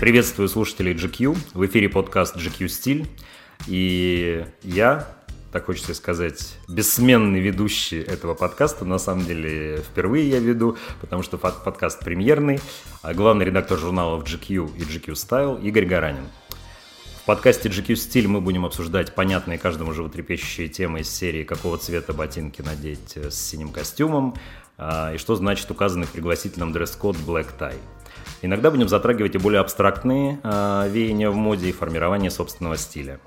Приветствую слушателей GQ. В эфире подкаст GQ Стиль. И я, так хочется сказать, бессменный ведущий этого подкаста. На самом деле, впервые я веду, потому что подкаст премьерный. А главный редактор журналов GQ и GQ Style Игорь Гаранин. В подкасте GQ Стиль мы будем обсуждать понятные каждому животрепещущие темы из серии «Какого цвета ботинки надеть с синим костюмом?» а, и что значит указанный в пригласительном дресс-код Black Tie. Иногда будем затрагивать и более абстрактные э, веяния в моде и формирование собственного стиля.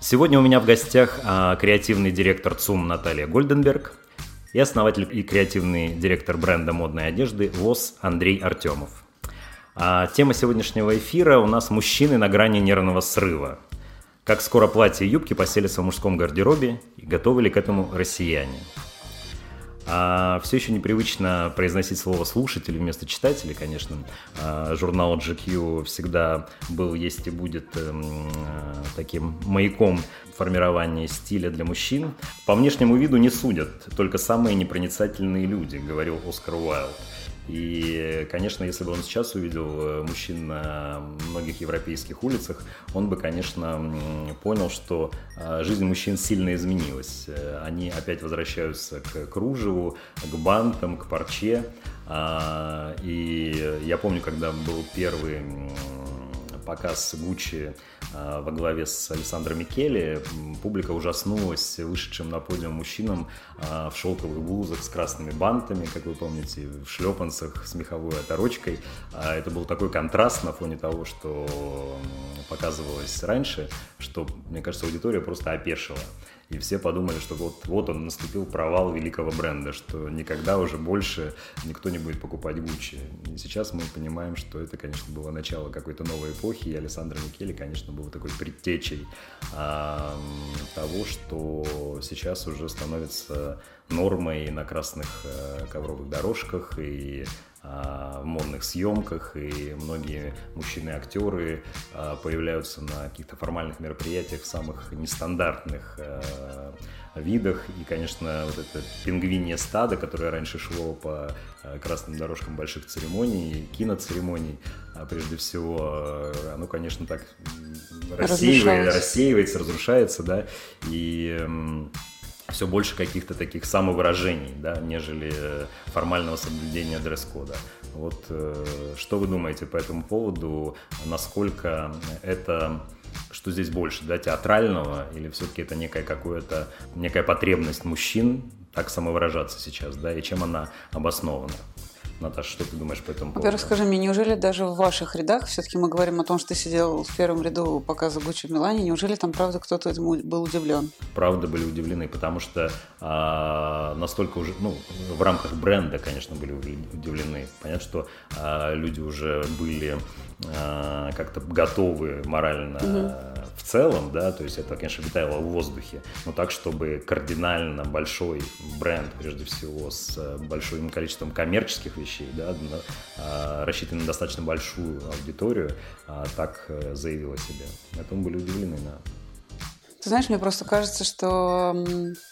Сегодня у меня в гостях э, креативный директор ЦУМ Наталья Гольденберг и основатель и креативный директор бренда модной одежды ВОЗ Андрей Артемов. А тема сегодняшнего эфира у нас «Мужчины на грани нервного срыва». Как скоро платья и юбки поселятся в мужском гардеробе и готовы ли к этому россияне – а все еще непривычно произносить слово слушатели вместо читателей, конечно. А, журнал GQ всегда был, есть и будет эм, таким маяком формирования стиля для мужчин. По внешнему виду не судят, только самые непроницательные люди, говорил Оскар Уайлд. И, конечно, если бы он сейчас увидел э, мужчин на многих европейских улицах, он бы, конечно, понял, что э, жизнь мужчин сильно изменилась. Э, они опять возвращаются к кружеву, к бантам, к парче. А, и я помню, когда был первый показ Гуччи а, во главе с Александром Микеле, публика ужаснулась вышедшим на подиум мужчинам а, в шелковых блузах с красными бантами, как вы помните, в шлепанцах с меховой оторочкой. А, это был такой контраст на фоне того, что показывалось раньше, что, мне кажется, аудитория просто опешила. И все подумали, что вот, вот он наступил провал великого бренда, что никогда уже больше никто не будет покупать Гуччи. И сейчас мы понимаем, что это, конечно, было начало какой-то новой эпохи, и Александр Микеле, конечно, был такой предтечей а, того, что сейчас уже становится нормой на красных а, ковровых дорожках и а, в модных съемках, и многие мужчины-актеры а, появляются на каких-то формальных мероприятиях в самых нестандартных а, видах. И, конечно, вот это пингвинье стадо, которое раньше шло по красным дорожкам больших церемоний, киноцеремоний, прежде всего, оно, конечно, так рассеивается, рассеивается разрушается, да, и все больше каких-то таких самовыражений, да, нежели э, формального соблюдения дресс-кода. Вот э, что вы думаете по этому поводу? Насколько это что здесь больше, да, театрального или все-таки это некая какая-то некая потребность мужчин так самовыражаться сейчас, да, и чем она обоснована? Наташа, что ты думаешь по этому поводу? Во-первых, скажи мне, неужели даже в ваших рядах, все-таки мы говорим о том, что ты сидел в первом ряду показа Гуччи в Милане, неужели там правда кто-то этому был удивлен? Правда были удивлены, потому что а, настолько уже, ну, в рамках бренда, конечно, были удивлены. Понятно, что а, люди уже были а, как-то готовы морально угу. В целом, да, то есть это, конечно, витало в воздухе, но так, чтобы кардинально большой бренд, прежде всего, с большим количеством коммерческих вещей, да, а, рассчитанный на достаточно большую аудиторию, а, так э, заявила себе. Этому были удивлены, да. Ты знаешь, мне просто кажется, что Э, э,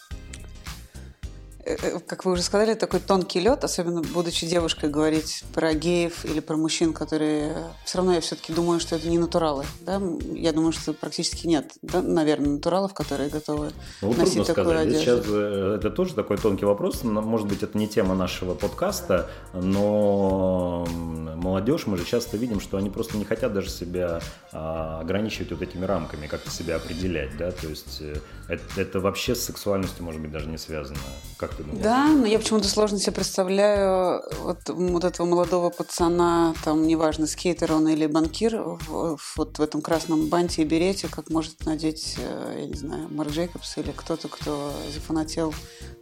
как вы уже сказали, такой тонкий лед, особенно будучи девушкой, говорить про геев или про мужчин, которые... Все равно я все-таки думаю, что это не натуралы. Да? Я думаю, что практически нет, да, наверное, натуралов, которые готовы ну, носить такую сказать. одежду. Сейчас э, это тоже такой тонкий вопрос. Может быть, это не тема нашего подкаста, но молодежь, мы же часто видим, что они просто не хотят даже себя а, ограничивать вот этими рамками, как-то себя определять, да, то есть это, это вообще с сексуальностью, может быть, даже не связано. Как как ты думаешь? Да, но я почему-то сложно себе представляю вот, вот этого молодого пацана, там, неважно, скейтер он или банкир, вот в этом красном банте и берете, как может надеть, э, я не знаю, Марк Джейкобс или кто-то, кто зафанател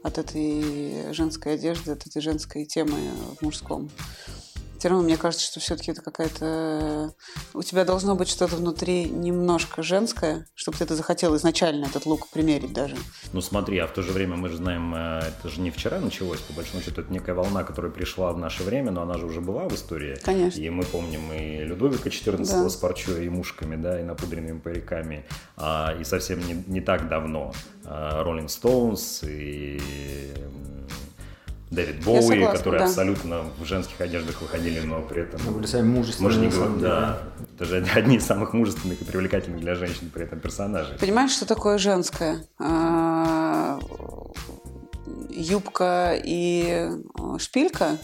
от этой женской одежды, от этой женской темы в мужском все равно мне кажется, что все-таки это какая-то... У тебя должно быть что-то внутри немножко женское, чтобы ты это захотел изначально, этот лук примерить даже. Ну смотри, а в то же время мы же знаем, э, это же не вчера началось, по большому счету, это некая волна, которая пришла в наше время, но она же уже была в истории. Конечно. И мы помним и Людовика XIV да. с парчой и мушками, да, и напудренными париками. А, и совсем не, не так давно Роллинг Стоунс и Дэвид Боуи, согласна, которые да. абсолютно в женских одеждах выходили, но при этом... Ну, были сами мужественные. Можно не говорить, да. Это же одни из самых мужественных и привлекательных для женщин при этом персонажей. Понимаешь, что такое женское? А, юбка и шпилька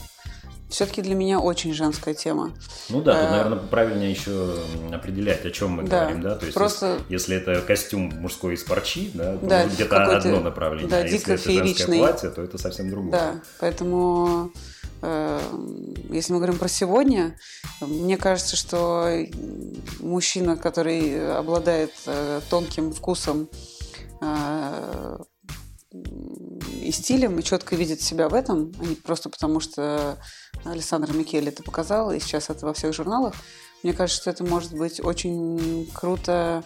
все-таки для меня очень женская тема. Ну да, тут, э, наверное, правильнее еще определять, о чем мы да, говорим, да. То есть, просто... если, это костюм мужской из парчи, да, то да, где-то одно направление. Да, а если это женское платье, то это совсем другое. Да, поэтому э, если мы говорим про сегодня, мне кажется, что мужчина, который обладает э, тонким вкусом и стилем, и четко видит себя в этом, а не просто потому, что Александр Микеле это показал, и сейчас это во всех журналах. Мне кажется, что это может быть очень круто.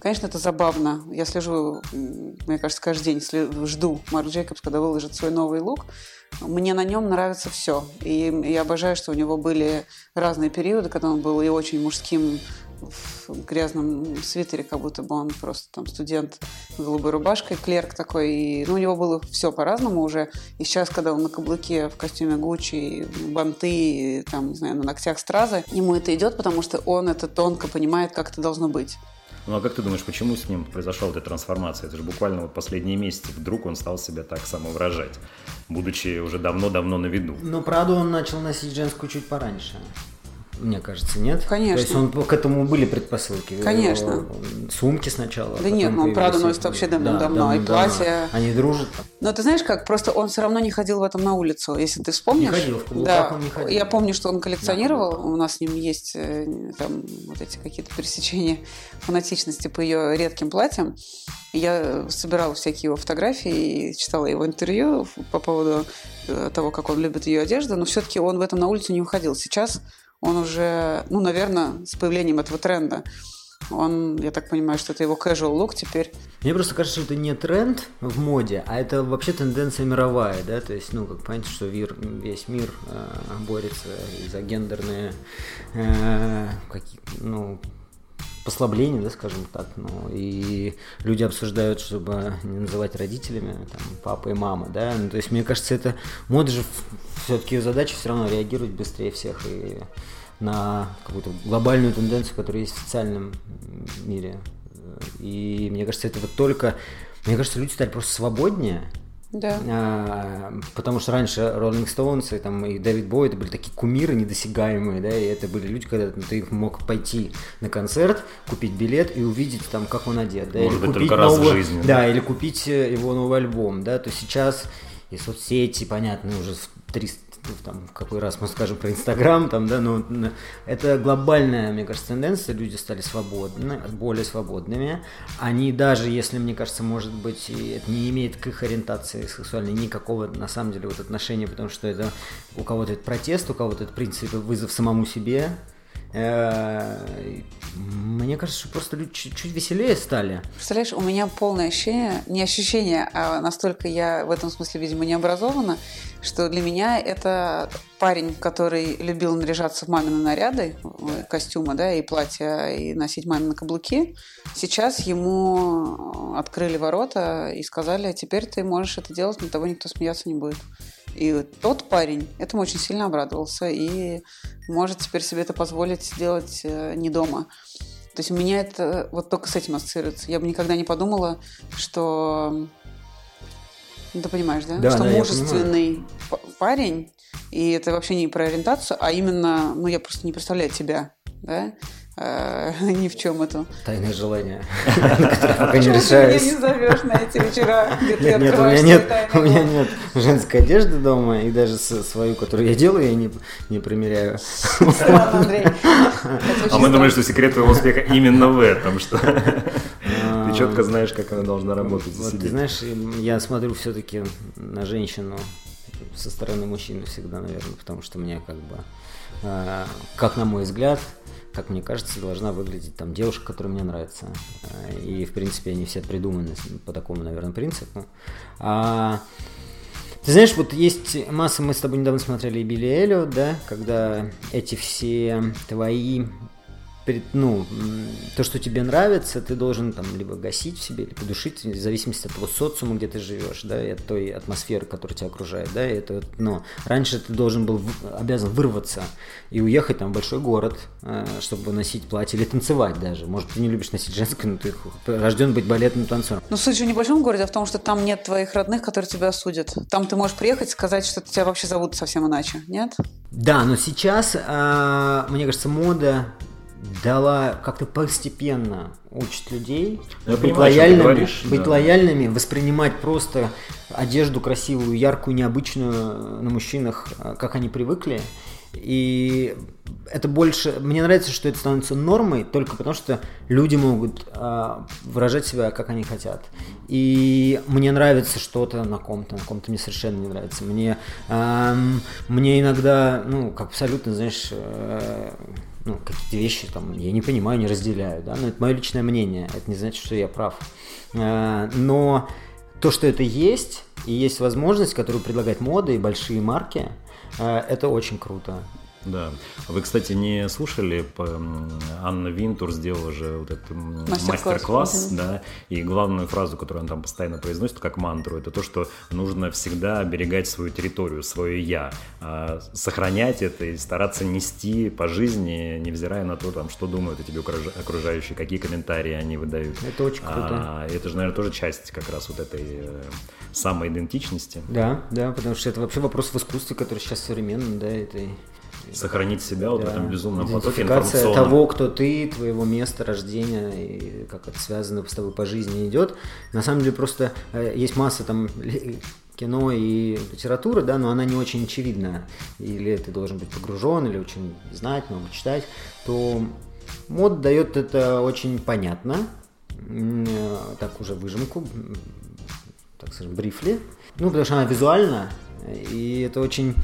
Конечно, это забавно. Я слежу, мне кажется, каждый день жду Марк Джейкобс, когда выложит свой новый лук. Мне на нем нравится все. И я обожаю, что у него были разные периоды, когда он был и очень мужским в грязном свитере, как будто бы он просто там студент с голубой рубашкой, клерк такой. И, ну, у него было все по-разному уже. И сейчас, когда он на каблуке в костюме Гуччи, банты, там, не знаю, на ногтях стразы, ему это идет, потому что он это тонко понимает, как это должно быть. Ну а как ты думаешь, почему с ним произошла эта трансформация? Это же буквально вот последние месяцы вдруг он стал себя так самовыражать, будучи уже давно-давно на виду. Ну, правда, он начал носить женскую чуть пораньше мне кажется, нет? Конечно. То есть он, к этому были предпосылки? Конечно. Сумки сначала? Да нет, ну он правда носит вообще давно-давно, да, и платье. Они дружат? Но ты знаешь как, просто он все равно не ходил в этом на улицу, если ты вспомнишь. Не ходил, в каблуках да. он не ходил. Я помню, что он коллекционировал, да. у нас с ним есть э, там вот эти какие-то пересечения фанатичности по ее редким платьям. Я собирала всякие его фотографии и читала его интервью по поводу э, того, как он любит ее одежду, но все-таки он в этом на улицу не уходил. Сейчас он уже, ну, наверное, с появлением этого тренда, он, я так понимаю, что это его casual look теперь. Мне просто кажется, что это не тренд в моде, а это вообще тенденция мировая, да, то есть, ну, как понятно, что вир, весь мир э, борется за гендерные, э, какие, ну, послабления, да, скажем так, ну, и люди обсуждают, чтобы не называть родителями, там, папа и мама, да, ну, то есть, мне кажется, это мода же все-таки задача все равно реагировать быстрее всех и на какую-то глобальную тенденцию, которая есть в социальном мире. И мне кажется, это вот только... Мне кажется, люди стали просто свободнее, да. А, потому что раньше Rolling Stones и, там, и Дэвид Бой это были такие кумиры недосягаемые, да, и это были люди, когда ты мог пойти на концерт, купить билет и увидеть там, как он одет, да, Может или быть, купить только новый, раз в жизни. Да, или купить э, его новый альбом, да, то сейчас и соцсети, понятно, уже в 300 там, в какой раз мы скажем про Инстаграм, там, да, но это глобальная, мне кажется, тенденция, люди стали свободны, более свободными. Они даже, если, мне кажется, может быть, это не имеет к их ориентации сексуальной никакого, на самом деле, вот отношения, потому что это у кого-то это протест, у кого-то это, в принципе, вызов самому себе, мне кажется, что просто люди чуть-чуть веселее стали. Представляешь, у меня полное ощущение, не ощущение, а настолько я в этом смысле, видимо, не образована, что для меня это парень, который любил наряжаться в мамины наряды, костюмы, да, и платья, и носить мамины каблуки. Сейчас ему открыли ворота и сказали, теперь ты можешь это делать, на того никто смеяться не будет. И тот парень этому очень сильно обрадовался и может теперь себе это позволить сделать э, не дома. То есть у меня это вот только с этим ассоциируется. Я бы никогда не подумала, что... Ну, ты понимаешь, да? да что да, мужественный парень, и это вообще не про ориентацию, а именно, ну, я просто не представляю тебя, да? Э, ни в чем эту. Тайное желание, пока не решаюсь. Ты не зовешь на эти вечера, где ты Нет, у меня нет, у меня нет женской одежды дома, и даже свою, которую я делаю, я не, не примеряю. А мы думаем, что секрет твоего успеха именно в этом, что ты четко знаешь, как она должна работать Ты знаешь, я смотрю все-таки на женщину со стороны мужчины всегда, наверное, потому что мне как бы, э, как на мой взгляд, как мне кажется, должна выглядеть там девушка, которая мне нравится. Э, и, в принципе, они все придуманы по такому, наверное, принципу. А, ты знаешь, вот есть масса, мы с тобой недавно смотрели Билли Эллиот, да, когда эти все твои ну, то, что тебе нравится, ты должен там либо гасить в себе, либо душить, в зависимости от того социума, где ты живешь, да, и от той атмосферы, которая тебя окружает, да, и это, но раньше ты должен был, обязан вырваться и уехать там в большой город, э, чтобы носить платье или танцевать даже. Может, ты не любишь носить женское, но ты рожден быть балетным танцором. Но суть же не в большом городе, а в том, что там нет твоих родных, которые тебя осудят. Там ты можешь приехать и сказать, что тебя вообще зовут совсем иначе, нет? Да, но сейчас, э, мне кажется, мода дала как-то постепенно учить людей Я быть, понимаю, лояльными, говоришь, быть да. лояльными, воспринимать просто одежду красивую, яркую, необычную на мужчинах, э, как они привыкли. И это больше... Мне нравится, что это становится нормой только потому, что люди могут э, выражать себя, как они хотят. И мне нравится что-то на ком-то, на ком-то мне совершенно не нравится. Мне, эм, мне иногда, ну, как абсолютно, знаешь, э, ну, какие-то вещи там я не понимаю, не разделяю, да, но это мое личное мнение, это не значит, что я прав. Э, Но то, что это есть, и есть возможность, которую предлагает мода и большие марки, э, это очень круто. Да. Вы, кстати, не слушали, Анна Винтур сделала же вот этот Мастер-класс. Мгм. да, и главную фразу, которую она там постоянно произносит, как мантру, это то, что нужно всегда оберегать свою территорию, свое «я», а, сохранять это и стараться нести по жизни, невзирая на то, там, что думают о тебе окружа- окружающие, какие комментарии они выдают. Это очень круто. А, это же, наверное, тоже часть как раз вот этой э, самоидентичности. Да, да, потому что это вообще вопрос в искусстве, который сейчас современный, да, это и- Сохранить себя вот в да, этом безумном потоке информационном. того, кто ты, твоего места рождения и как это связано с тобой по жизни идет. На самом деле просто э, есть масса там кино и литературы, да, но она не очень очевидна. Или ты должен быть погружен, или очень знать, много читать, то мод дает это очень понятно, э, так уже выжимку, так скажем, брифли. Ну, потому что она визуальна, и это очень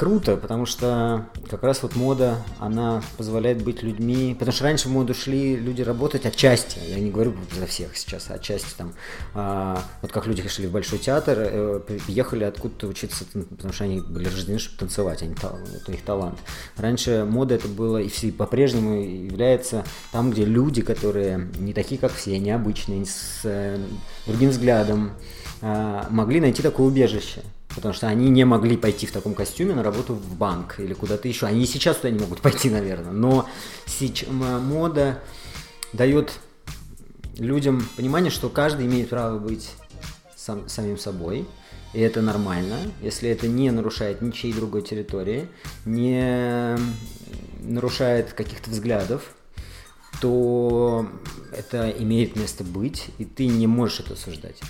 круто, потому что как раз вот мода, она позволяет быть людьми, потому что раньше в моду шли люди работать отчасти, я не говорю за всех сейчас, а отчасти там, а, вот как люди шли в Большой театр, э, приехали откуда-то учиться, потому что они были рождены, чтобы танцевать, они, это их талант. Раньше мода это было и все по-прежнему является там, где люди, которые не такие, как все, необычные, с э, другим взглядом, а, могли найти такое убежище. Потому что они не могли пойти в таком костюме на работу в банк или куда-то еще. Они сейчас туда не могут пойти, наверное. Но м- мода дает людям понимание, что каждый имеет право быть сам- самим собой. И это нормально, если это не нарушает ничьей другой территории, не нарушает каких-то взглядов, то это имеет место быть, и ты не можешь это осуждать.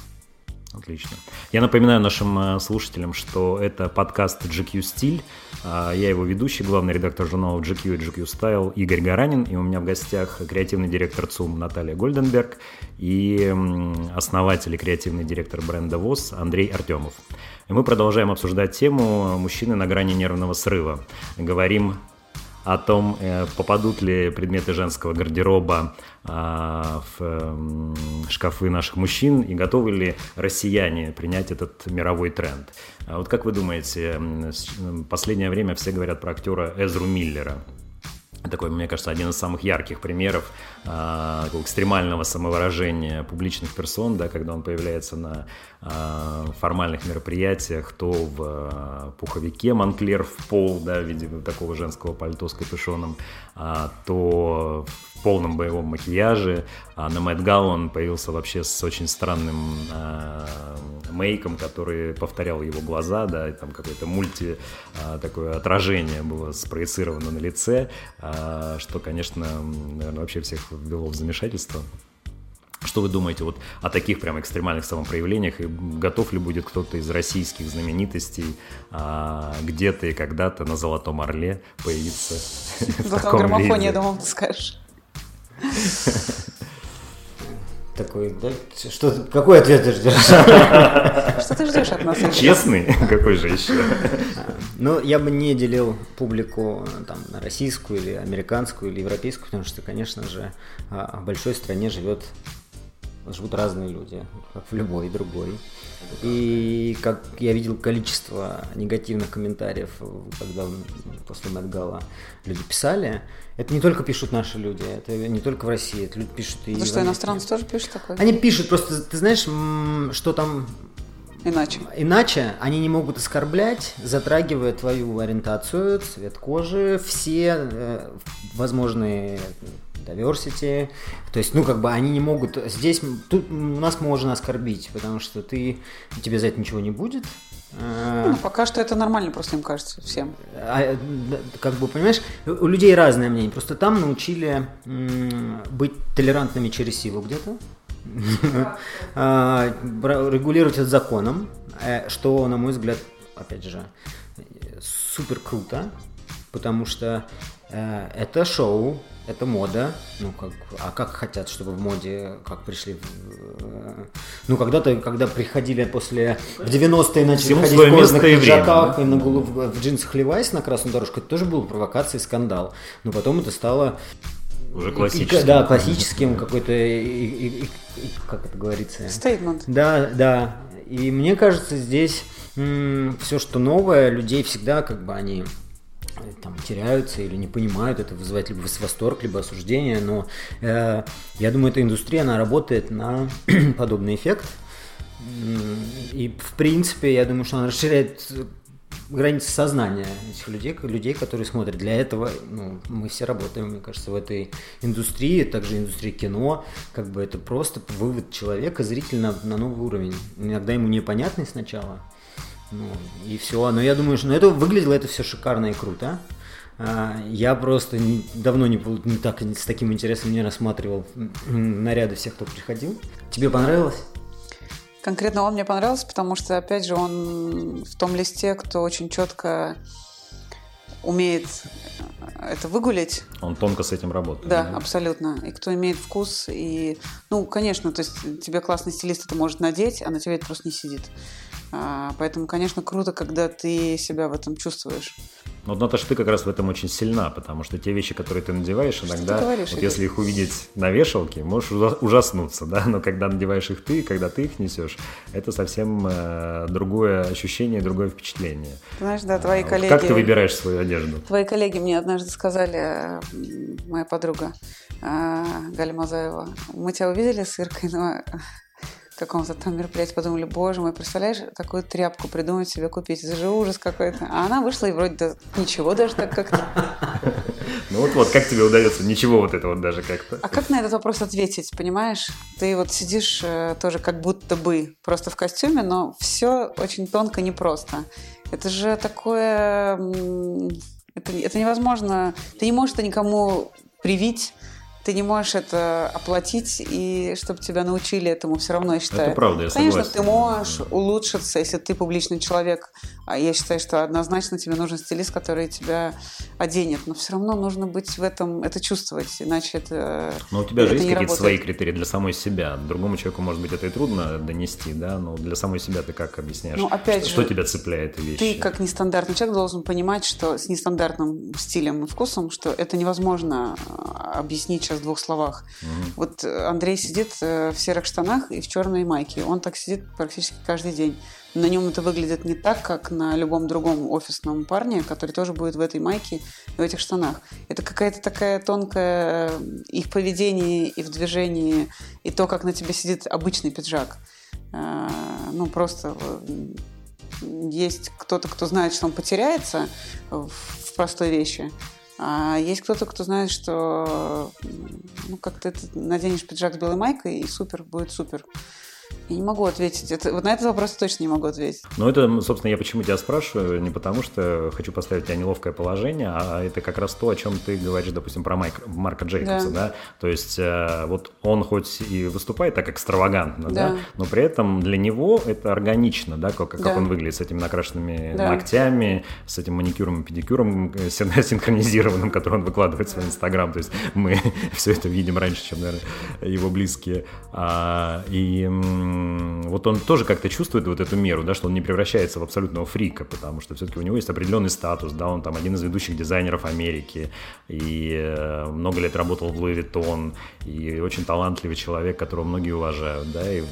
Отлично. Я напоминаю нашим э, слушателям, что это подкаст GQ Стиль. А, Я его ведущий, главный редактор журнала GQ и GQ Style Игорь Гаранин. И у меня в гостях креативный директор ЦУМ Наталья Гольденберг и основатель и креативный директор бренда ВОЗ Андрей Артемов. И мы продолжаем обсуждать тему «Мужчины на грани нервного срыва». Говорим о том, э, попадут ли предметы женского гардероба а, в эм, шкафы наших мужчин и готовы ли россияне принять этот мировой тренд. А вот как вы думаете, м, последнее время все говорят про актера Эзру Миллера. Такой, мне кажется, один из самых ярких примеров такого экстремального самовыражения публичных персон, да, когда он появляется на а, формальных мероприятиях, то в а, пуховике Монклер в пол, да, в виде такого женского пальто с капюшоном, а, то в полном боевом макияже. А на Мэтт Галл он появился вообще с очень странным а, мейком, который повторял его глаза, да, и там какое-то мульти а, такое отражение было спроецировано на лице, а, что, конечно, наверное, вообще всех ввело в замешательство. Что вы думаете вот о таких прям экстремальных самопроявлениях? И готов ли будет кто-то из российских знаменитостей а, где-то и когда-то на Золотом Орле появиться в таком граммофоне, я думал, ты скажешь. Такой, да, что, какой ответ ты ждешь? Что ты ждешь от нас? Честный? Какой же еще? Ну, я бы не делил публику там, на российскую или американскую или европейскую, потому что, конечно же, а, в большой стране живет живут разные люди, как в любой другой. И как я видел количество негативных комментариев, когда после Мэдгала люди писали, это не только пишут наши люди, это не только в России, это люди пишут и... Потому что иностранцы тоже пишут такое? Они пишут, просто ты знаешь, что там Иначе. Иначе они не могут оскорблять, затрагивая твою ориентацию, цвет кожи, все э, возможные diversity. То есть, ну, как бы они не могут... Здесь тут нас можно оскорбить, потому что ты... Тебе за это ничего не будет. Ну, пока что это нормально, просто им кажется всем. А, как бы, понимаешь, у людей разное мнение. Просто там научили быть толерантными через силу где-то. А, регулировать это законом, э, что, на мой взгляд, опять же, супер круто, потому что э, это шоу, это мода, ну как, а как хотят, чтобы в моде, как пришли, в, э, ну когда-то, когда приходили после, в 90-е начали ходить в кожаных пиджаках и на голову, в джинсах Левайс на красную дорожку, это тоже был провокация и скандал, но потом это стало уже классическим. да, классическим какой-то, как это говорится? Стейтмент. Да, да. И мне кажется, здесь все, что новое, людей всегда как бы они там теряются или не понимают, это вызывает либо восторг, либо осуждение, но э, я думаю, эта индустрия, она работает на подобный эффект. И, в принципе, я думаю, что она расширяет границы сознания этих людей, людей, которые смотрят. Для этого ну, мы все работаем, мне кажется, в этой индустрии, также индустрии кино. Как бы это просто вывод человека, зрителя на, на новый уровень. Иногда ему непонятный сначала, ну, и все. Но я думаю, что ну, это выглядело это все шикарно и круто. А, я просто не, давно не, не так с таким интересом не рассматривал наряды всех, кто приходил. Тебе понравилось? Конкретно он мне понравился, потому что, опять же, он в том листе, кто очень четко умеет это выгулять. Он тонко с этим работает. Да, да, абсолютно. И кто имеет вкус, и, ну, конечно, то есть тебе классный стилист это может надеть, а на тебе это просто не сидит. А, поэтому, конечно, круто, когда ты себя в этом чувствуешь. Ну, Наташа, ты как раз в этом очень сильна, потому что те вещи, которые ты надеваешь, иногда, ты говоришь, вот если их увидеть на вешалке, можешь ужаснуться, да, но когда надеваешь их ты, когда ты их несешь, это совсем э, другое ощущение, другое впечатление. Знаешь, да, твои а, коллеги... Как ты выбираешь свою одежду? Твои коллеги мне однажды сказали, моя подруга э, Галя Мазаева, мы тебя увидели с Иркой, но каком-то там мероприятии, подумали, боже мой, представляешь, такую тряпку придумать себе купить, это же ужас какой-то. А она вышла и вроде да, ничего даже так как-то. Ну вот-вот, как тебе удается ничего вот это вот даже как-то? А как на этот вопрос ответить, понимаешь? Ты вот сидишь э, тоже как будто бы просто в костюме, но все очень тонко непросто. Это же такое... Это, это невозможно. Ты не можешь это никому привить ты не можешь это оплатить, и чтобы тебя научили этому все равно, я считаю. Это правда, я Конечно, согласен. ты можешь улучшиться, если ты публичный человек. А я считаю, что однозначно тебе нужен стилист, который тебя оденет. Но все равно нужно быть в этом, это чувствовать, иначе это Но у тебя же есть какие-то свои критерии для самой себя. Другому человеку, может быть, это и трудно донести, да, но для самой себя ты как объясняешь? Ну, опять что, же, что тебя цепляет вещи? Ты, как нестандартный человек, должен понимать, что с нестандартным стилем и вкусом, что это невозможно а, объяснить сейчас в двух словах. Угу. Вот Андрей сидит э, в серых штанах и в черной майке. Он так сидит практически каждый день. На нем это выглядит не так, как на любом другом офисном парне, который тоже будет в этой майке и в этих штанах. Это какая-то такая тонкая э, и в поведении, и в движении, и то, как на тебе сидит обычный пиджак. Э, ну, просто есть кто-то, кто знает, что он потеряется в простой вещи, а есть кто-то, кто знает, что ну, как ты наденешь пиджак с белой майкой, и супер, будет супер. Я не могу ответить. Это, вот на этот вопрос точно не могу ответить. Ну, это, собственно, я почему тебя спрашиваю, не потому что хочу поставить тебя неловкое положение, а это как раз то, о чем ты говоришь, допустим, про Майк, Марка Джейкобса, да. да? То есть э, вот он хоть и выступает так экстравагантно, да. да, но при этом для него это органично, да, как, как да. он выглядит с этими накрашенными да. ногтями, с этим маникюром и педикюром э, синхронизированным, который он выкладывает в свой Инстаграм. То есть мы все это видим раньше, чем, наверное, его близкие. А, и вот он тоже как-то чувствует вот эту меру, да, что он не превращается в абсолютного фрика, потому что все-таки у него есть определенный статус, да, он там один из ведущих дизайнеров Америки, и э, много лет работал в Louis Vuitton, и очень талантливый человек, которого многие уважают, да, и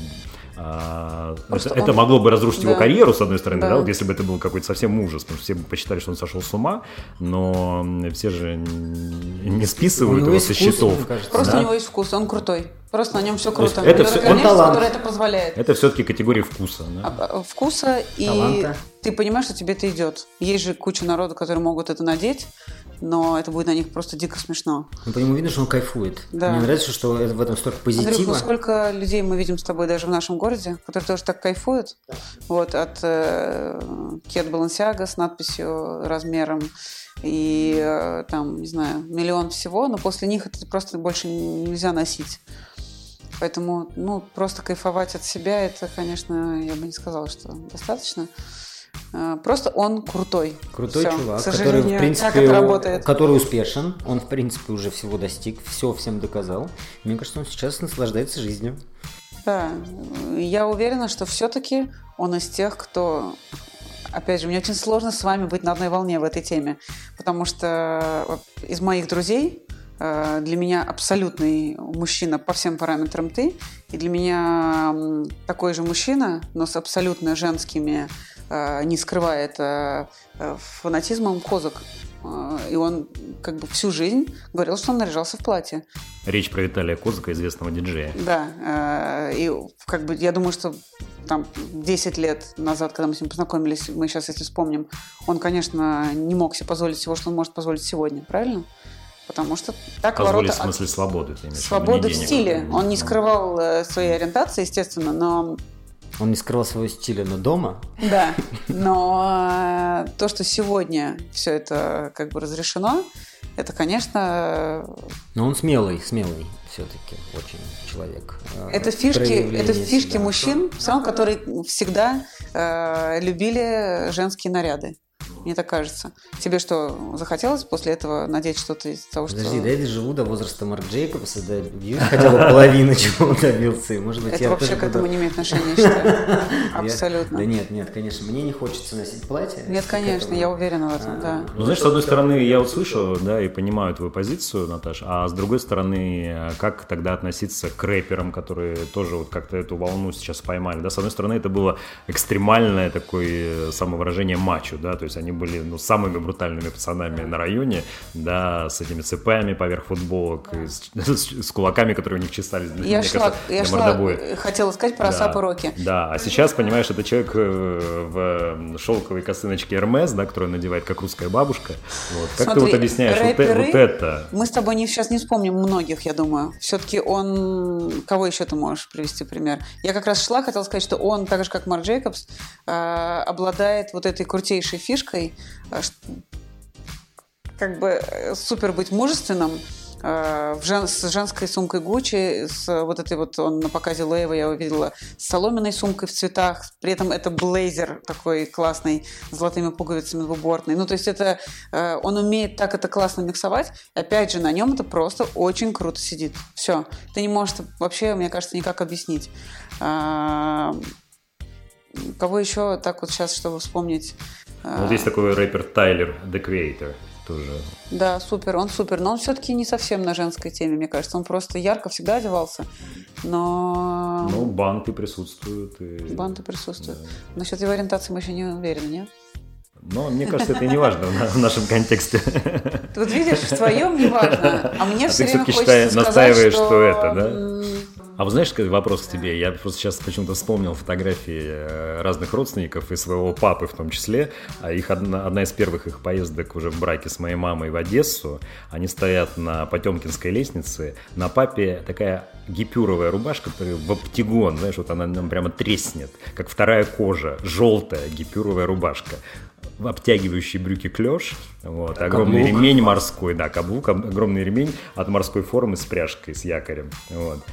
а, это, он... это могло бы разрушить да. его карьеру, с одной стороны, да. да, вот если бы это был какой-то совсем ужас, потому что все бы посчитали, что он сошел с ума, но все же не списывают его со счетов. Просто да? у него есть вкус, он крутой. Просто на нем все круто. Это все, он талант. который это позволяет. Это все-таки категория вкуса. Да? А, а, вкуса и Таланта. ты понимаешь, что тебе это идет. Есть же куча народу, которые могут это надеть, но это будет на них просто дико смешно. Ну, по нему видно, что он кайфует. Да. Мне нравится, что в этом столько позитива. Андрюх, ну сколько людей мы видим с тобой даже в нашем городе, которые тоже так кайфуют. Вот, от э, Кет Балансиага с надписью размером и э, там, не знаю, миллион всего, но после них это просто больше нельзя носить. Поэтому, ну, просто кайфовать от себя, это, конечно, я бы не сказала, что достаточно. А, просто он крутой. Крутой все. чувак, который, в принципе, который успешен. Он, в принципе, уже всего достиг, все всем доказал. Мне кажется, он сейчас наслаждается жизнью. Да, я уверена, что все-таки он из тех, кто опять же, мне очень сложно с вами быть на одной волне в этой теме, потому что из моих друзей э, для меня абсолютный мужчина по всем параметрам ты, и для меня такой же мужчина, но с абсолютно женскими Э, не скрывая это э, фанатизмом козак. Э, и он как бы всю жизнь говорил, что он наряжался в платье. Речь про Виталия Козака, известного диджея. Да. И как бы я думаю, что там 10 лет назад, когда мы с ним познакомились, мы сейчас, если вспомним, он, конечно, не мог себе позволить всего, что он может позволить сегодня, правильно? Потому что так Позволить в смысле свободы. Ты свободы в стиле. Он не скрывал своей ориентации, естественно, но он не скрывал своего стиля, но дома. Да, но э, то, что сегодня все это как бы разрешено, это, конечно... Но он смелый, смелый все-таки очень человек. Э, это фишки, это фишки себя. мужчин, все равно, которые всегда э, любили женские наряды. Мне так кажется. Тебе что, захотелось после этого надеть что-то из того, что... Подожди, да я живу до возраста Марк Джейкобса, да, хотя бы половину чего добился. И, может быть, Это вообще к этому не имеет отношения, я считаю. Абсолютно. Да нет, нет, конечно, мне не хочется носить платье. Нет, конечно, я уверена в этом, да. Ну, знаешь, с одной стороны, я вот слышу, да, и понимаю твою позицию, Наташа, а с другой стороны, как тогда относиться к рэперам, которые тоже вот как-то эту волну сейчас поймали, да? С одной стороны, это было экстремальное такое самовыражение мачо, да, то есть они были ну, самыми брутальными пацанами на районе, да, с этими цепями поверх футболок, с, с, с кулаками, которые у них чесались для, я шла, кажется, я шла, мордобоя. хотела сказать про да, Роки. Да, а сейчас, понимаешь, это человек э, в шелковой косыночке Эрмес, да, которую надевает как русская бабушка. Вот. Как Смотри, ты вот объясняешь рэперы, вот, вот это? Мы с тобой не, сейчас не вспомним многих, я думаю. Все-таки он... Кого еще ты можешь привести пример? Я как раз шла, хотела сказать, что он, так же как Марк Джейкобс, э, обладает вот этой крутейшей фишкой, Э, как бы э, супер быть мужественным, э, в жен, с женской сумкой Гуччи, с вот этой вот, он на показе Лейва я увидела, с соломенной сумкой в цветах, при этом это блейзер такой классный, с золотыми пуговицами двубортный. Ну, то есть это, он умеет так это классно миксовать, опять же, на нем это просто очень круто сидит. Все. Ты не можешь вообще, мне кажется, никак объяснить. А, кого еще так вот сейчас, чтобы вспомнить? Ну, вот есть такой рэпер Тайлер, The Creator тоже. Да, супер, он супер. Но он все-таки не совсем на женской теме, мне кажется. Он просто ярко всегда одевался. Но... Ну, банты присутствуют. И... Банты присутствуют. Да. Насчет его ориентации мы еще не уверены, нет? Но мне кажется, это не важно в нашем контексте. Вот видишь, в твоем не важно, а мне а все время хочется сказать, настаиваешь, что... что это, да? А вы знаешь, какой вопрос к тебе? Я просто сейчас почему-то вспомнил фотографии э, разных родственников и своего папы в том числе. А их одна, одна из первых их поездок уже в браке с моей мамой в Одессу. Они стоят на Потемкинской лестнице. На папе такая гипюровая рубашка в оптигон, знаешь, вот она нам прямо треснет, как вторая кожа, желтая гипюровая рубашка обтягивающие брюки клеш, вот, огромный каблук. ремень морской, да, каблук, огромный ремень от морской формы с пряжкой, с якорем, вот.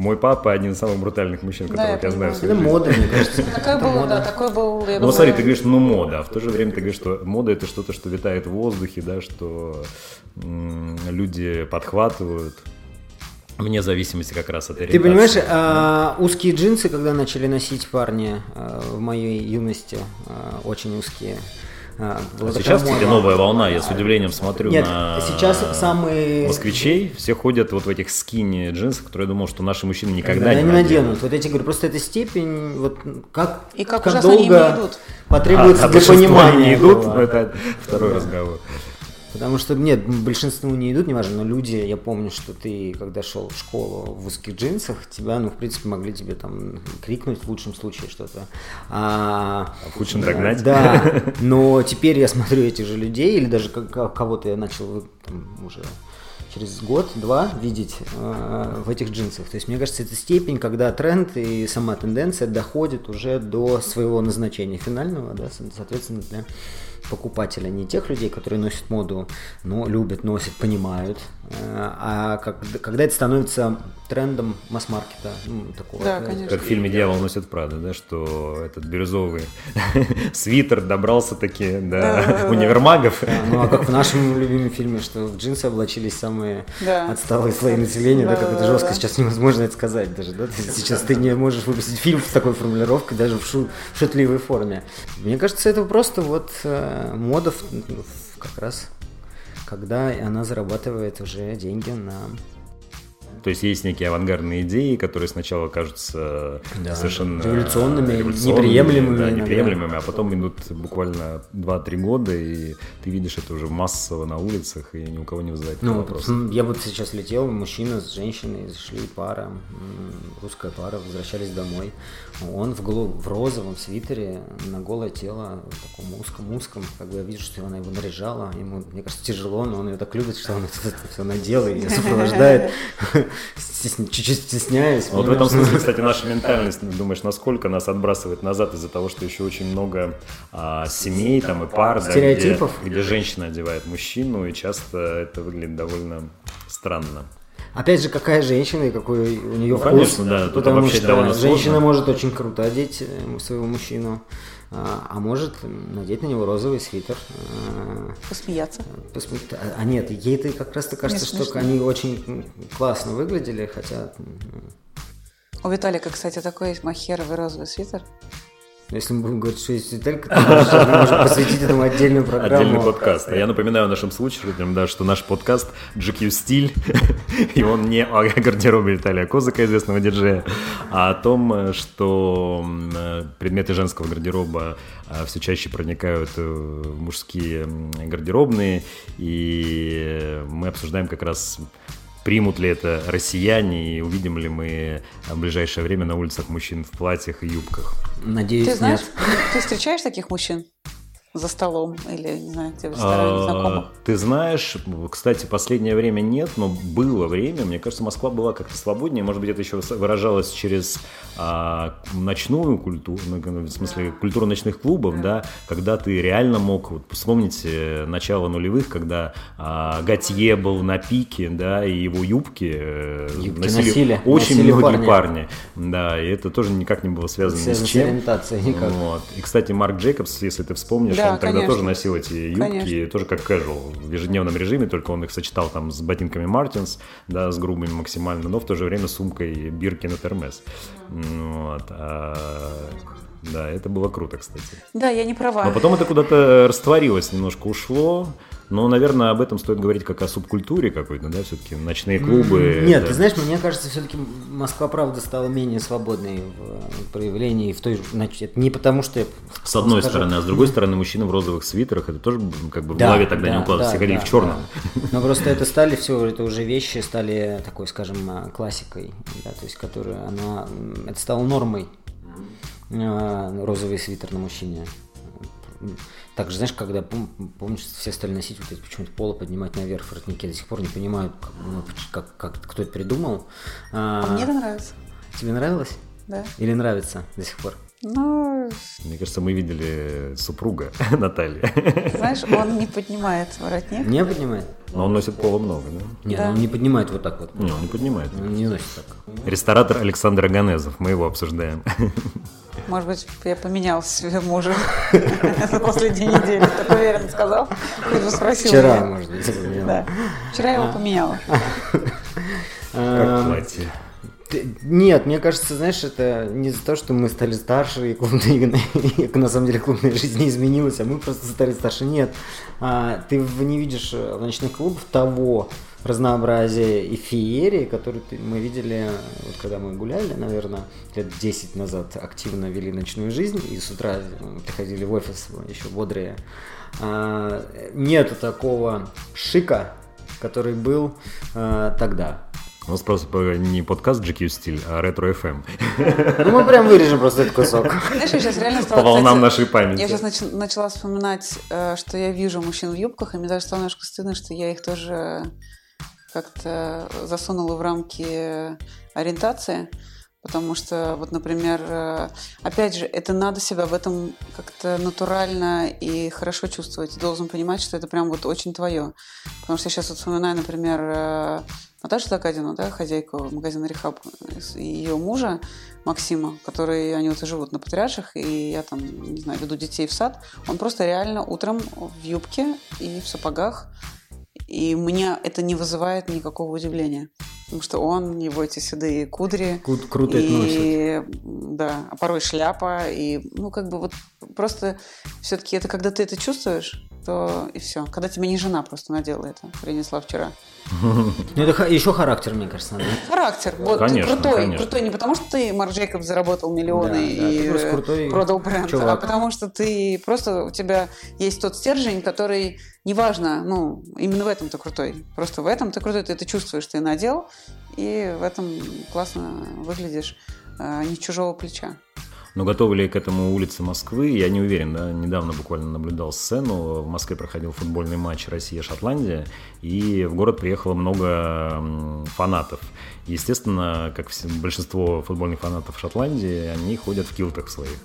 Мой папа один из самых брутальных мужчин, которых да, я, знаю в своей Это мода, мне кажется. Такой был, да, такой был. Ну, смотри, ты говоришь, ну, мода, а в то же время ты говоришь, что мода это что-то, что витает в воздухе, да, что люди подхватывают. Вне зависимости как раз от ориентации. Ты понимаешь, а, узкие джинсы, когда начали носить парни а, в моей юности, а, очень узкие, а, а сейчас, кстати, новая волна. Я с удивлением смотрю Нет, на сейчас самые... москвичей. Все ходят вот в этих скини джинсах, которые я думал, что наши мужчины никогда да, не, не наденут. Вот я тебе говорю, просто эта степень, вот как, И как, как долго потребуется а, для понимания. не идут, это второй разговор. Потому что, нет, большинству не идут, неважно, но люди, я помню, что ты, когда шел в школу в узких джинсах, тебя, ну, в принципе, могли тебе там крикнуть в лучшем случае что-то. А, а в худшем догнать. Да, но теперь я смотрю этих же людей, или даже кого-то я начал там, уже через год-два видеть э, в этих джинсах. То есть, мне кажется, это степень, когда тренд и сама тенденция доходит уже до своего назначения финального, да, соответственно, для покупателя, не тех людей, которые носят моду, но любят, носят, понимают, э, а как, когда это становится трендом масс-маркета. Ну, такого, да, конечно. Как в фильме «Дьявол носит Прада», да, что этот бирюзовый свитер добрался таки до универмагов. ну, а как в нашем любимом фильме, что в джинсы облачились самые отсталые слои населения, да, как это жестко сейчас невозможно это сказать даже, да, сейчас ты не можешь выпустить фильм с такой формулировкой, даже в шутливой форме. Мне кажется, это просто вот мода как раз, когда она зарабатывает уже деньги на то есть есть некие авангардные идеи, которые сначала кажутся да, совершенно революционными, революционными неприемлемыми, да, неприемлемыми, а потом идут буквально 2-3 года, и ты видишь это уже массово на улицах, и ни у кого не вызывает ну, вопроса. Я вот сейчас летел, мужчина с женщиной, зашли пара, русская пара, возвращались домой. Он в, голуб, в розовом свитере на голое тело, в таком узком-узком, как бы я вижу, что она его наряжала, ему, мне кажется, тяжело, но он ее так любит, что он это все надел и сопровождает чуть-чуть стесняюсь. Вот в этом смысле, кстати, наша ментальность, думаешь, насколько нас отбрасывает назад из-за того, что еще очень много а, семей там и пар, где, где женщина одевает мужчину, и часто это выглядит довольно странно. Опять же, какая женщина и какой у нее ну, вкус. Конечно, да. Тут потому что довольно женщина сложно. может очень круто одеть э, своего мужчину. А, а может надеть на него розовый свитер. А, Посмеяться. Посме... А нет, ей-то как раз-то кажется, что они очень классно выглядели, хотя... У Виталика, кстати, такой есть махеровый розовый свитер. Если мы будем говорить, что есть деталька, то мы можем посвятить этому отдельную программу. Отдельный подкаст. Я напоминаю нашим слушателям, да, что наш подкаст GQ Стиль, и он не о гардеробе Виталия Козыка, известного диджея, а о том, что предметы женского гардероба а, все чаще проникают в мужские гардеробные, и мы обсуждаем как раз примут ли это россияне и увидим ли мы в ближайшее время на улицах мужчин в платьях и юбках. Надеюсь, Ты знаешь, нет. ты встречаешь таких мужчин? За столом или, не знаю, где в ресторане знакомых? Ты знаешь, кстати, последнее время нет, но было время. Мне кажется, Москва была как-то свободнее. Может быть, это еще выражалось через а, ночную культуру, ну, в смысле, культуру ночных клубов, да, когда ты реально мог, вот, вспомните начало нулевых, когда а, Готье был на пике, да, и его юбки, э, юбки носили, носили очень носили многие парни. парни. Да, и это тоже никак не было связано ни с чем. С никак. Вот. И, кстати, Марк Джейкобс, если ты вспомнишь, да, он тогда конечно. тоже носил эти юбки, конечно. тоже как casual, в ежедневном режиме, только он их сочетал там с ботинками Мартинс, да, с грубыми максимально, но в то же время сумкой Биркин и Термес. Вот. А... Да, это было круто, кстати. Да, я не права. Но потом это куда-то растворилось, немножко ушло. Но, наверное, об этом стоит говорить как о субкультуре какой-то, да, все-таки ночные клубы. Нет, да. ты знаешь, мне кажется, все-таки Москва, правда, стала менее свободной в проявлении, в той, значит, это не потому, что я С одной скажу. стороны, а с другой стороны, мужчины в розовых свитерах, это тоже как бы в да, голове тогда да, не укладывалось, да, все ходили да, в черном. Да. Но просто это стали все, это уже вещи стали такой, скажем, классикой, да, то есть, которая, она, это стало нормой, а, розовый свитер на мужчине. Также, знаешь, когда, помнишь, все стали носить вот эти почему-то поло поднимать наверх воротники, до сих пор не понимаю, как, ну, как, как кто это придумал. А, а мне это нравится. Тебе нравилось? Да. Или нравится до сих пор? Ну... Мне кажется, мы видели супруга Натальи. Знаешь, он не поднимает воротник. Не поднимает? Но он носит пола много, да? Нет, да. он не поднимает вот так вот. Не, он не поднимает. Он не носит так. Ресторатор Александр Аганезов, мы его обсуждаем. Может быть, я поменял себе мужа на последней неделе. Так уверенно сказал. Вчера, может быть. Да. Вчера я его поменяла. Как платье. Нет, мне кажется, знаешь, это не за то, что мы стали старше, и, клубная, и на самом деле клубная жизнь не изменилась, а мы просто стали старше. Нет, а, ты не видишь в ночных клубах того разнообразия и феерии, которые мы видели, вот когда мы гуляли, наверное, лет 10 назад активно вели ночную жизнь, и с утра приходили в офис еще бодрые. А, нету такого шика, который был а, тогда. У нас просто не подкаст GQ стиль, а ретро FM. Ну мы прям вырежем просто этот кусок. Знаешь, я сейчас реально стала... По волнам нашей памяти. Я сейчас нач- начала вспоминать, э, что я вижу мужчин в юбках, и мне даже стало немножко стыдно, что я их тоже как-то засунула в рамки ориентации. Потому что, вот, например, э, опять же, это надо себя в этом как-то натурально и хорошо чувствовать. Ты должен понимать, что это прям вот очень твое. Потому что я сейчас вот вспоминаю, например, Наташу Закадину, да, хозяйку магазина Рехаб, и ее мужа Максима, которые, они вот и живут на Патриарших, и я там, не знаю, веду детей в сад, он просто реально утром в юбке и в сапогах, и мне это не вызывает никакого удивления. Потому что он, его эти седые кудри. Круто, круто и, Да, а порой шляпа. И, ну, как бы вот просто все-таки это когда ты это чувствуешь, то и все. Когда тебе не жена просто надела это, принесла вчера. Ну, это еще характер, мне кажется, надо. Характер. Вот конечно, крутой. Конечно. Крутой не потому, что ты, Марк Джейкоб, заработал миллионы Да, да, и ты просто крутой продал бренд, а чувак. потому что ты просто, у тебя есть тот стержень, который, неважно, ну, именно в этом ты крутой. Просто в этом ты крутой, ты это чувствуешь, ты надел, и в этом классно выглядишь э, не чужого плеча. Но готовы ли к этому улицы Москвы, я не уверен. Да? Недавно буквально наблюдал сцену. В Москве проходил футбольный матч Россия-Шотландия, и в город приехало много фанатов. Естественно, как большинство футбольных фанатов Шотландии, они ходят в килтах своих.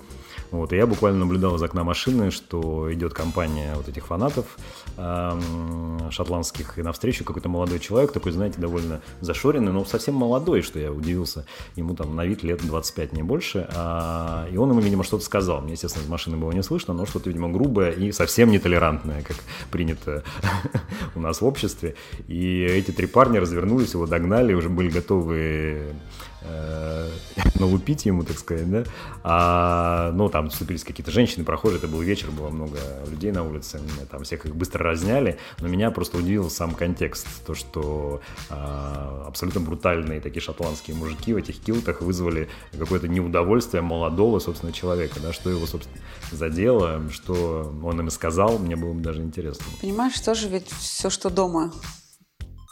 Вот, и я буквально наблюдал из окна машины, что идет компания вот этих фанатов эм, шотландских, и навстречу какой-то молодой человек, такой, знаете, довольно зашоренный, но совсем молодой, что я удивился. Ему там на вид лет 25, не больше. А, и он ему, видимо, что-то сказал. Мне, естественно, из машины было не слышно, но что-то, видимо, грубое и совсем нетолерантное, как принято у нас в обществе. И эти три парня развернулись, его догнали, уже были готовы налупить ему, так сказать, да. А, ну, там вступились какие-то женщины, прохожие, это был вечер, было много людей на улице, там всех их быстро разняли, но меня просто удивил сам контекст, то, что а, абсолютно брутальные такие шотландские мужики в этих килтах вызвали какое-то неудовольствие молодого, собственно, человека, да, что его, собственно, задело, что он им сказал, мне было бы даже интересно. Понимаешь, тоже ведь все, что дома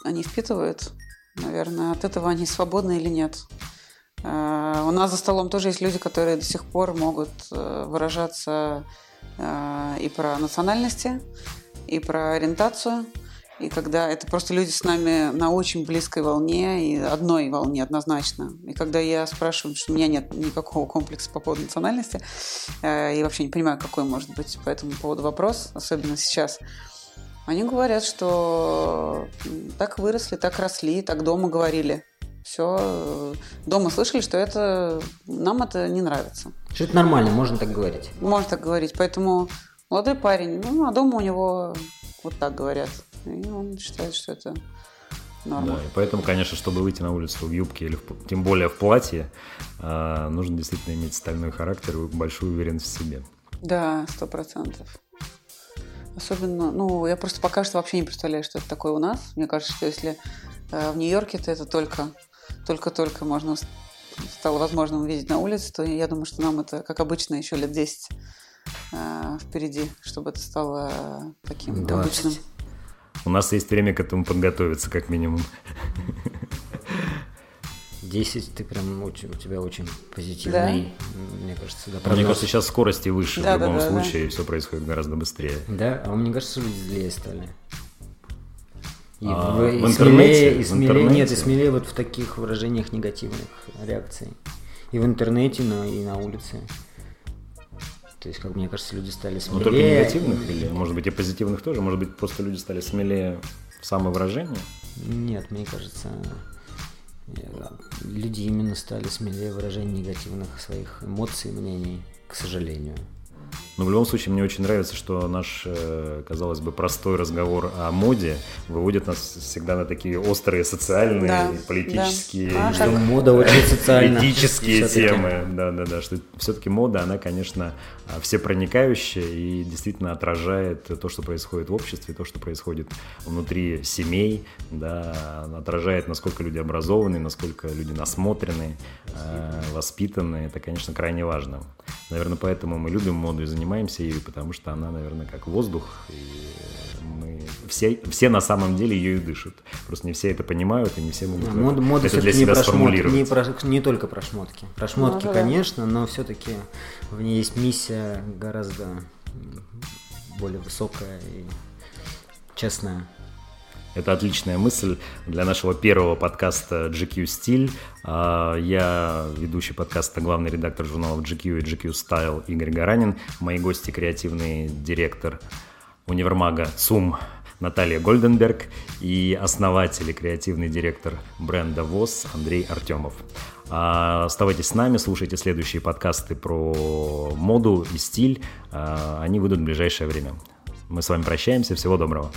они впитывают, наверное, от этого они свободны или нет. Э, У нас за столом тоже есть люди, которые до сих пор могут э, выражаться э, и про национальности, и про ориентацию. И когда это просто люди с нами на очень близкой волне и одной волне однозначно. И когда я спрашиваю, что у меня нет никакого комплекса по поводу национальности, э, и вообще не понимаю, какой может быть по этому поводу вопрос, особенно сейчас, они говорят, что так выросли, так росли, так дома говорили. Все, дома слышали, что это нам это не нравится. Что это нормально, можно так говорить. Можно так говорить. Поэтому молодой парень, ну, а дома у него вот так говорят. И он считает, что это норма. Да, и поэтому, конечно, чтобы выйти на улицу в юбке или в- тем более в платье, а, нужно действительно иметь стальной характер и большую уверенность в себе. Да, сто процентов. Особенно, ну, я просто пока что вообще не представляю, что это такое у нас. Мне кажется, что если э, в Нью-Йорке, то это только, только-только можно стало возможным увидеть на улице, то я думаю, что нам это, как обычно, еще лет 10 э, впереди, чтобы это стало таким 20. обычным. У нас есть время к этому подготовиться, как минимум. 10 ты прям очень, у тебя очень позитивный, мне кажется, да, Мне прогноз. кажется, сейчас скорости выше Да, в да, любом да, да. случае, и все происходит гораздо быстрее. Да, а мне кажется, люди злее стали. И, А, в- и в интернете? смелее, и В смелее, нет, и интернете? смелее вот в таких выражениях негативных реакций. И в интернете, но и на улице. То есть, как мне кажется, люди стали Но смелее. Ну, только негативных или, может быть, и позитивных тоже? Может быть, просто люди стали смелее в самовыражении? Нет, мне кажется, э, люди именно стали смелее в выражении негативных своих эмоций и мнений, к сожалению. Но в любом случае мне очень нравится, что наш, э, казалось бы, простой разговор о моде выводит нас всегда на такие острые социальные, да, политические, да. А, мода очень социальная. Политические темы. Да, да, да. Что все-таки мода, она, конечно, все проникающая и действительно отражает то, что происходит в обществе, то, что происходит внутри семей, да, отражает, насколько люди образованы, насколько люди насмотрены, э, воспитаны. Это, конечно, крайне важно. Наверное, поэтому мы любим моду и занимаемся ею, потому что она, наверное, как воздух, и мы все, все на самом деле ее и дышат. Просто не все это понимают, и не все могут мода, мода это для себя не сформулировать. Не, про, не только про шмотки. Про шмотки, ну, конечно, но все-таки в ней есть миссия гораздо более высокая и честная. Это отличная мысль для нашего первого подкаста GQ Стиль. А, я ведущий подкаста, главный редактор журналов GQ и GQ Style Игорь Гаранин. Мои гости – креативный директор универмага ЦУМ Наталья Гольденберг и основатель и креативный директор бренда ВОЗ Андрей Артемов. А, оставайтесь с нами, слушайте следующие подкасты про моду и стиль. А, они выйдут в ближайшее время. Мы с вами прощаемся. Всего доброго.